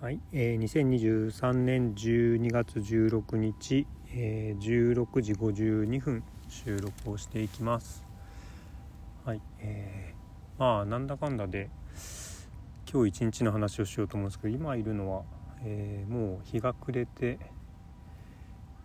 はい、えー、2023年12月16日、えー、16時52分収録をしていきます。はい、えー、まあなんだかんだで今日一日の話をしようと思うんですけど今いるのは、えー、もう日が暮れて、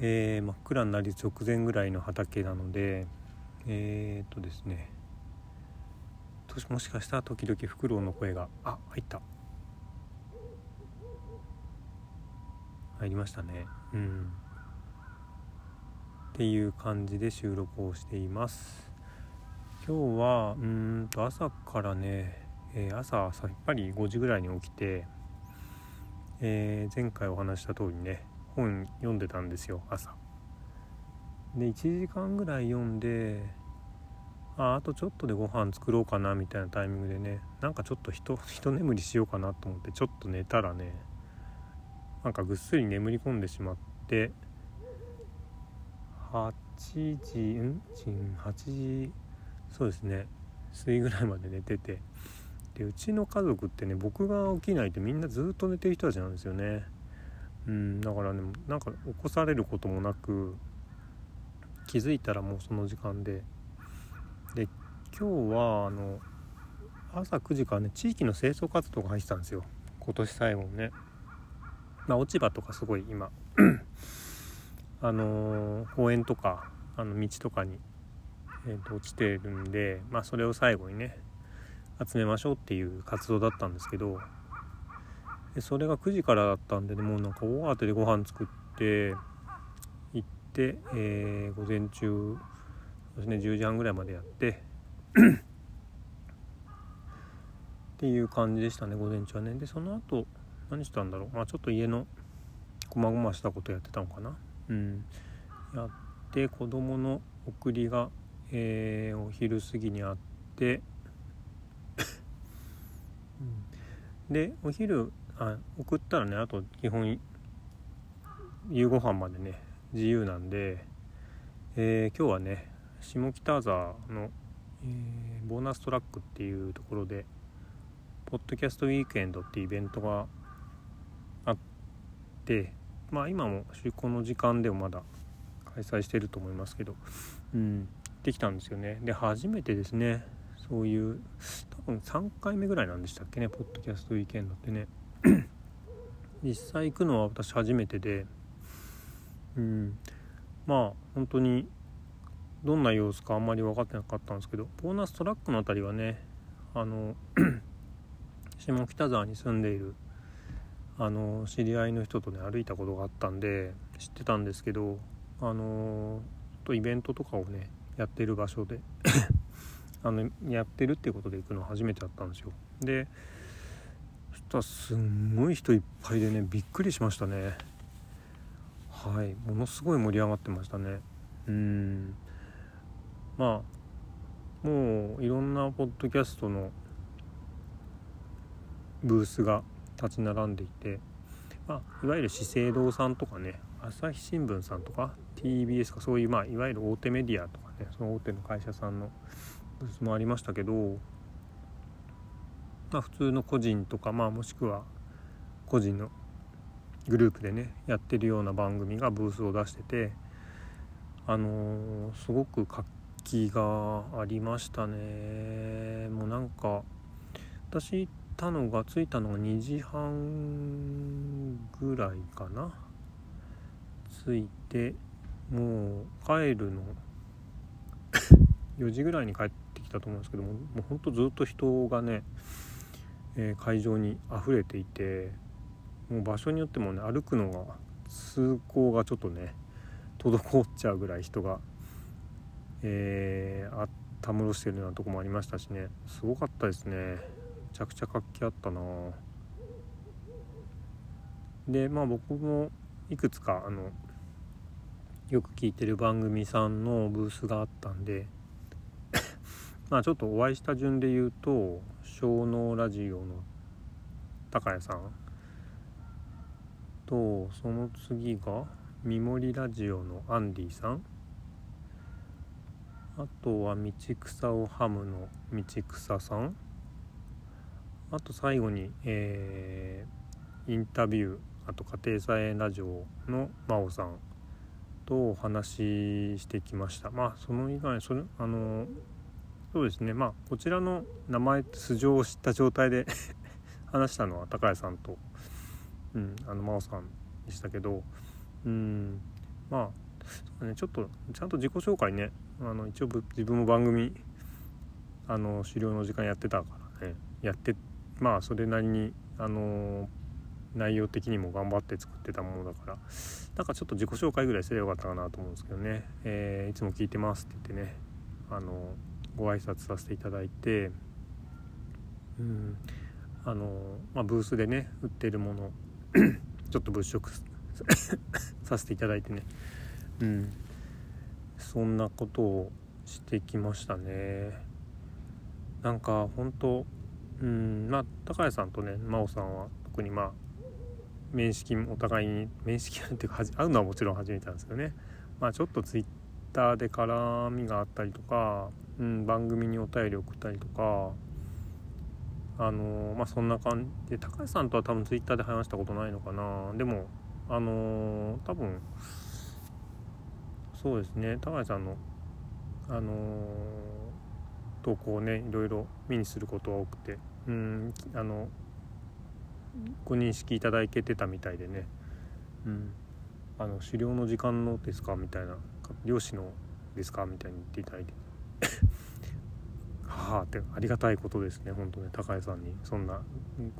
えー、真っ暗になり直前ぐらいの畑なのでえー、っとですねもしかしたら時々フクロウの声があ入った。入りましたね。うん。っていう感じで収録をしています。今日はうんと朝からね、えー、朝さっぱり5時ぐらいに起きて、えー、前回お話した通りね本読んでたんですよ朝。で1時間ぐらい読んでああとちょっとでご飯作ろうかなみたいなタイミングでねなんかちょっと一眠りしようかなと思ってちょっと寝たらねなんかぐっすり眠り込んでしまって8時ん？8時そうですね。過ぎぐらいまで寝てて。でうちの家族ってね僕が起きないとみんなずっと寝てる人たちなんですよね。うんだからねなんか起こされることもなく気づいたらもうその時間で。で今日はあの朝9時からね地域の清掃活動が入ってたんですよ。今年最後ね。まあ落ち葉とかすごい今 あのー、公園とかあの道とかに、えー、と落ちてるんでまあそれを最後にね集めましょうっていう活動だったんですけどでそれが9時からだったんで、ね、もうなんか大慌てでご飯作って行って、えー、午前中そうですね10時半ぐらいまでやって っていう感じでしたね午前中はね。でその後何したんだろう？まあちょっと家のこまごましたことやってたのかな？うん。やって子供の送りが、えー、お昼過ぎにあってうん、でお昼あ送ったらねあと基本夕ご飯までね自由なんで、えー、今日はね下北沢の、えー、ボーナストラックっていうところでポッドキャストウィークエンドっていうイベントがてまあ今もこの時間でもまだ開催してると思いますけどうんできたんですよね。で初めてですね。そういう多分3回目ぐらいなんでしたっけね。ポッドキャストウィークエンドってね。実際行くのは私初めてでうんまあ本当にどんな様子かあんまり分かってなかったんですけどボーナストラックの辺りはねあの 下北沢に住んでいるあの知り合いの人とね歩いたことがあったんで知ってたんですけどあのとイベントとかをねやってる場所で あのやってるっていうことで行くの初めてだったんですよ。でそしたらすんごい人いっぱいでねびっくりしましたね。はいものすごい盛り上がってましたね。うん。まあもういろんなポッドキャストのブースが立ち並んでいて、まあ、いわゆる資生堂さんとかね朝日新聞さんとか TBS かそういう、まあ、いわゆる大手メディアとかねその大手の会社さんのブースもありましたけど、まあ、普通の個人とか、まあ、もしくは個人のグループでねやってるような番組がブースを出しててあのー、すごく活気がありましたね。もうなんか私たのが着いたのが2時半ぐらいかな。着いてもう帰るの4時ぐらいに帰ってきたと思うんですけどももうほんとずっと人がね、えー、会場に溢れていてもう場所によってもね歩くのが通行がちょっとね滞っちゃうぐらい人がえー、あたむろしてるようなとこもありましたしねすごかったですね。ちゃくちゃ活気あったな。でまあ僕もいくつかあのよく聞いてる番組さんのブースがあったんで まあちょっとお会いした順で言うと小脳ラジオの高谷さん。とその次が三森ラジオのアンディさん。あとは道草をハムの道草さん。あと最後に、えインタビューあと家庭菜園ラジオの真央さんとお話ししてきました。まあその以外それあのそうですね。まあこちらの名前素性を知った状態で 話したのは高谷さんと、うん、あの真央さんでしたけどうんまあ、ね、ちょっとちゃんと自己紹介ねあの一応自分も番組あの狩猟の時間やってたからねやってまあそれなりにあの内容的にも頑張って作ってたものだからなんかちょっと自己紹介ぐらいすればよかったかなと思うんですけどね、えー、いつも聞いてますって言ってねあのご挨拶させていただいてうんあの、まあ、ブースでね売ってるもの ちょっと物色 させていただいてねうんそんなことをしてきましたね。なんか本当うんまあ高谷さんとね真央さんは特にまあ面識お互いに面識っていうか会うのはもちろん初めてなんですけどね。まあちょっとツイッターで絡みがあったりとか、うん、番組にお便り送ったりとかあのまあそんな感じで高橋さんとは多分ツイッターで話したことないのかな。でもあの多分そうですね高橋さんのあの投稿をねいろいろ目にすることが多くてうんあのご認識いただけてたみたいでね、うん、あの狩猟の時間のですかみたいな漁師のですかみたいに言っていただいて はあってありがたいことですね本当ね高江さんに。そんな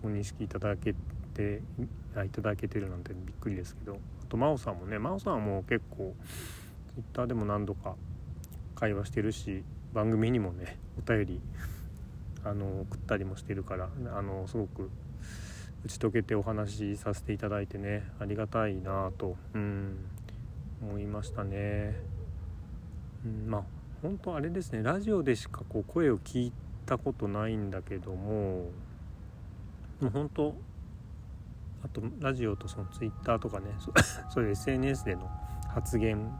ご認識いただけていただけてるなんてびっくりですけど。あと真央さんもね真央さんはもう結構 Twitter でも何度か会話してるし番組にもねお便りあの送ったりもしてるからあのすごく打ち解けてお話しさせていただいてねありがたいなと、うん、思いましたね。うん、まあ本当あれですねラジオでしかこう声を聞いたことないんだけどももう本当あとラジオとそのツイッターとかね そういう SNS での発言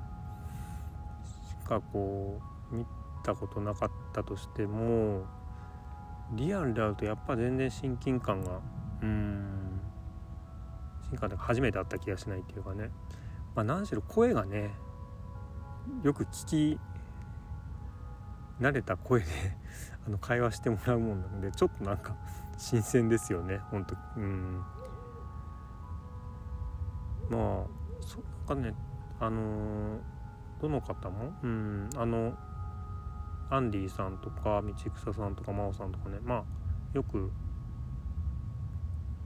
しかこう見たことなかったとしてもリアルで会うとやっぱ全然親近感がうん新幹線初めて会った気がしないっていうかね。まあ何しろ声がねよく聞き慣れた声で あの会話してもらうもんなのでちょっとなんか新鮮ですよねほんとうん。まあそなんかねあのー、どの方もうんあのアンディさんとか道草さんとか真央さんとかね。まあよく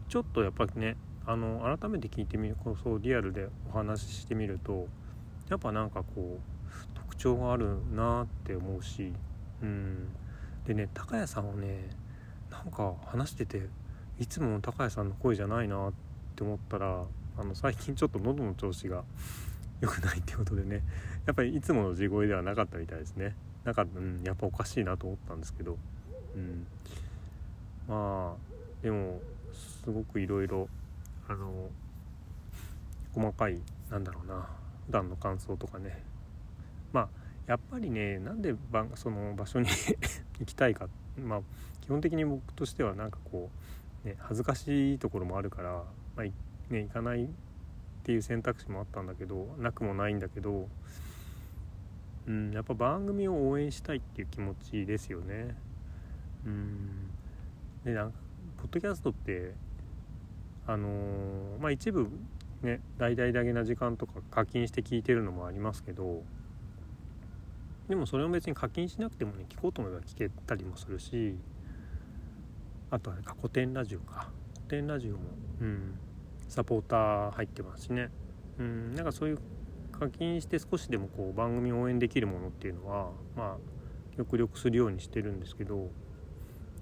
ちょっとやっぱりねあの改めて聞いてみるこそうリアルでお話ししてみるとやっぱなんかこう特徴があるなって思うしうん。でね高谷さんをねなんか話してていつもの高谷さんの声じゃないなって思ったらあの最近ちょっと喉の調子が良くないってことでねやっぱりいつもの地声ではなかったみたいですね。なんか、うん、やっぱおかしいなと思ったんですけど、うん、まあでもすごくいろいろあの細かいなんだろうな普段の感想とかね。まあやっぱりねなんでその場所に 行きたいかまあ基本的に僕としてはなんかこう、ね、恥ずかしいところもあるから、まあね、行かないっていう選択肢もあったんだけどなくもないんだけど、うん、やっぱ番組を応援したいっていう気持ちですよね。うん。でなんかポッドキャストってあのー、まあ一部ね大々だけな時間とか課金して聞いてるのもありますけどでもそれを別に課金しなくてもね聞こうと思えば聞けたりもするしあとはね古典ラジオか。古典ラジオもうん。サポーター入ってますしね。うん。なんかそういう課金して少しでもこう番組を応援できるものっていうのはまあ極力するようにしてるんですけど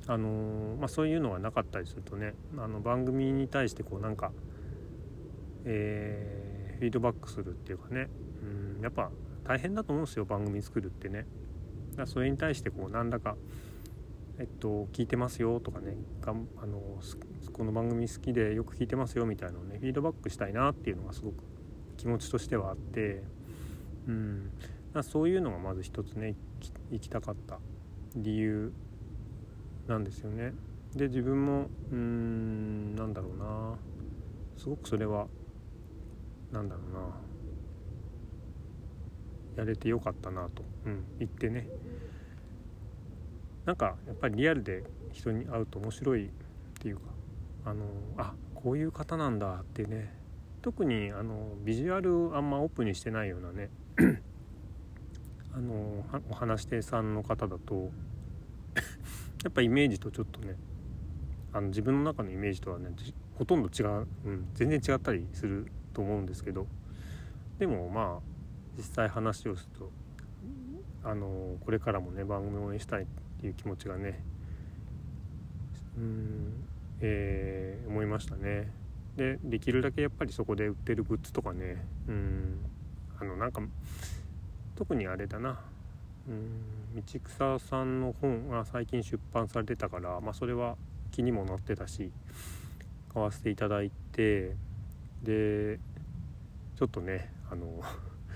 あのまあ、そういうのがなかったりするとねあの番組に対してこうなんか、え、フィードバックするっていうかねうんやっぱ大変だと思うんですよ番組作るってね。だそれに対してこう何らかえっと、聞いてますよとかねがあのこの番組好きでよく聞いてますよみたいなのをねフィードバックしたいなっていうのがすごく気持ちとしてはあってうん。そういうのがまず一つね行きたかった理由なんですよね。で自分もうんなんだろうな。すごくそれはなんだろうな。やれてよかったなと、うん、言ってね。なんかやっぱりリアルで人に会うと面白いっていうかあのあこういう方なんだってね特にあのビジュアルあんまオープンにしてないようなね あのお話し手さんの方だと やっぱイメージとちょっとねあの自分の中のイメージとはねほとんど違う、うん、全然違ったりすると思うんですけどでもまあ実際話をするとあのこれからもね番組を応援したいっていう気持ちがねうん、えー、思いましたね。でできるだけやっぱりそこで売ってるグッズとかね。うん。あのなんか特にあれだな。うん。道草さんの本が最近出版されてたから、まあ、それは気にもなってたし買わせていただいてでちょっとねあの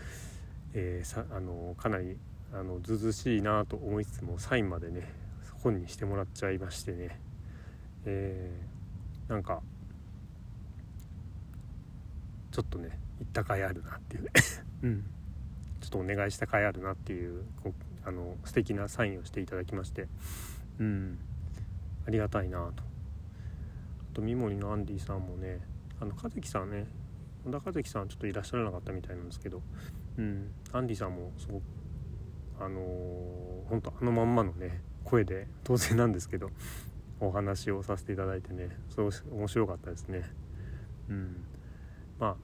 えー、さあのかなりあのずずしいなと思いつつもサインまでね本にしてもらっちゃいましてね、えー、なんかちょっとね行った甲斐あるなっていううん。ちょっとお願いした甲斐あるなっていうあの素敵なサインをしていただきまして。うん。ありがたいなと。あと三森のアンディさんもねあの和樹さんね小田和樹さんちょっといらっしゃらなかったみたいなんですけど。うん。アンディさんもすごくあのー、本当あのまんまのね声で当然なんですけどお話をさせていただいてねそう面白かったですね。うんまあ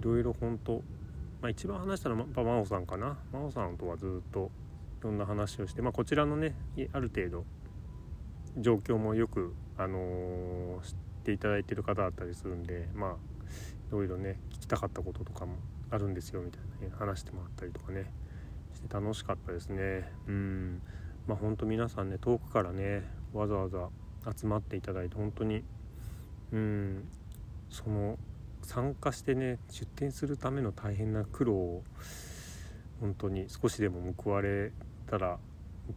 いろいろ本当まあ一番話したのは真央さんかな。真央さんとはずっといろんな話をしてまあこちらのねある程度状況もよくあのー、知っていただいてる方だったりするんでまあいろいろね聞きたかったこととかもあるんですよみたいなね話してもらったりとかねして楽しかったですね。うん。まあほんと皆さんね遠くからねわざわざ集まっていただいて本当にうんその参加してね出店するための大変な苦労を本当に少しでも報われたら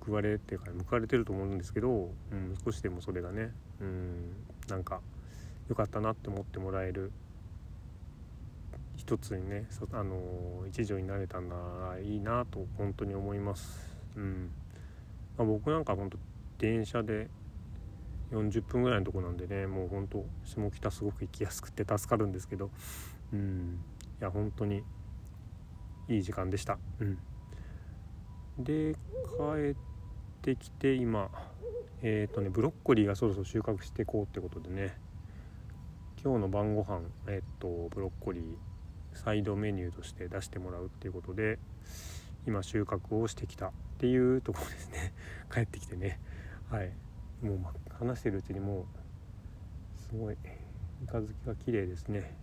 報われっていうか報われてると思うんですけど、うん、少しでもそれがねうんなんか良かったなって思ってもらえる一つにねあの一助になれたんならいいなと本当に思います。うんまあ、僕なんか本当電車で40分ぐらいのとこなんでねもうほんと下北すごく行きやすくて助かるんですけどうんいや本当にいい時間でした。うん、で帰ってきて今えっ、ー、とねブロッコリーがそろそろ収穫していこうってことでね今日の晩ご飯えっ、ー、とブロッコリーサイドメニューとして出してもらうっていうことで今収穫をしてきたっていうところですね。帰ってきてね。はい。もう話してるうちにもうすごい三日月が綺麗ですね。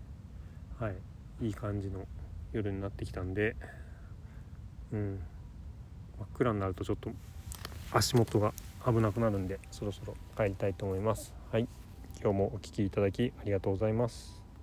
はい。いい感じの夜になってきたんでうん。真っ暗になるとちょっと足元が危なくなるんでそろそろ帰りたいと思います。はい。今日もお聴きいただきありがとうございます。